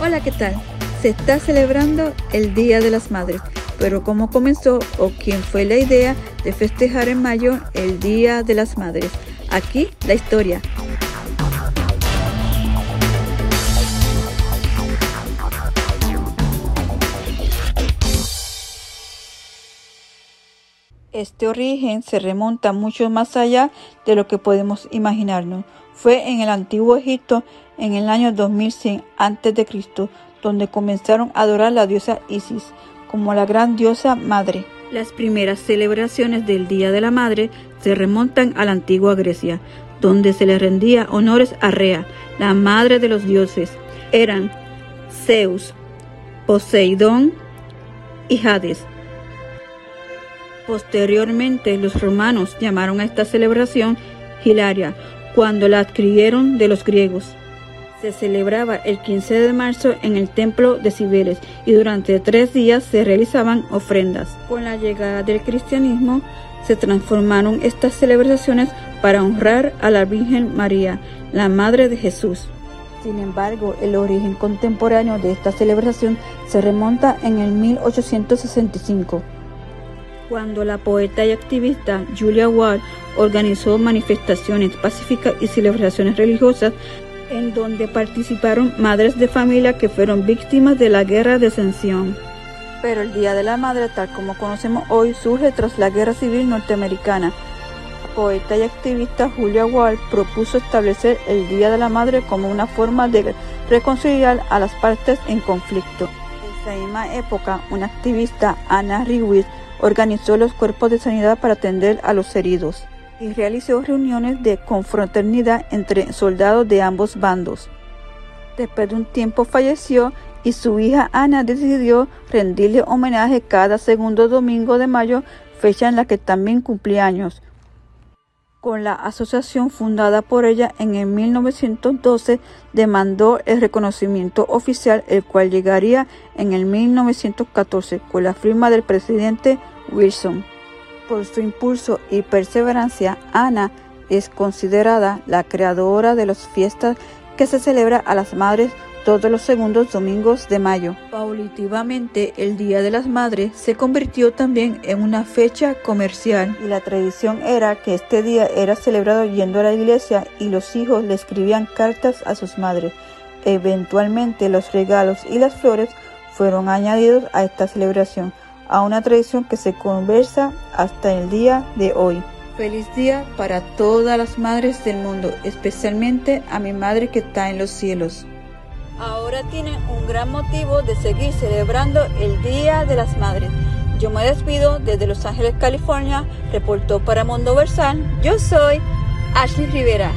Hola, ¿qué tal? Se está celebrando el Día de las Madres, pero ¿cómo comenzó o quién fue la idea de festejar en mayo el Día de las Madres? Aquí la historia. Este origen se remonta mucho más allá de lo que podemos imaginarnos. Fue en el antiguo Egipto en el año 2100 a.C., donde comenzaron a adorar la diosa Isis como la gran diosa madre. Las primeras celebraciones del Día de la Madre se remontan a la antigua Grecia, donde se le rendía honores a Rea, la madre de los dioses. Eran Zeus, Poseidón y Hades. Posteriormente, los romanos llamaron a esta celebración Hilaria, cuando la adquirieron de los griegos. Se celebraba el 15 de marzo en el templo de Cibeles y durante tres días se realizaban ofrendas. Con la llegada del cristianismo se transformaron estas celebraciones para honrar a la Virgen María, la Madre de Jesús. Sin embargo, el origen contemporáneo de esta celebración se remonta en el 1865 cuando la poeta y activista Julia Ward organizó manifestaciones pacíficas y celebraciones religiosas en donde participaron madres de familia que fueron víctimas de la guerra de ascensión. Pero el Día de la Madre, tal como conocemos hoy, surge tras la Guerra Civil Norteamericana. La poeta y activista Julia Ward propuso establecer el Día de la Madre como una forma de reconciliar a las partes en conflicto. En esa misma época, una activista, Anna Riwis, organizó los cuerpos de sanidad para atender a los heridos y realizó reuniones de confraternidad entre soldados de ambos bandos. Después de un tiempo falleció y su hija Ana decidió rendirle homenaje cada segundo domingo de mayo, fecha en la que también cumplía años. Con la asociación fundada por ella en el 1912 demandó el reconocimiento oficial, el cual llegaría en el 1914 con la firma del presidente Wilson. Por su impulso y perseverancia, Ana es considerada la creadora de las fiestas que se celebra a las madres todos los segundos domingos de mayo. Paulativamente, el Día de las Madres se convirtió también en una fecha comercial y la tradición era que este día era celebrado yendo a la iglesia y los hijos le escribían cartas a sus madres. Eventualmente los regalos y las flores fueron añadidos a esta celebración, a una tradición que se conversa hasta el día de hoy. Feliz día para todas las madres del mundo, especialmente a mi madre que está en los cielos ahora tienen un gran motivo de seguir celebrando el Día de las Madres. Yo me despido desde Los Ángeles, California. Reportó para Mundo Versal. Yo soy Ashley Rivera.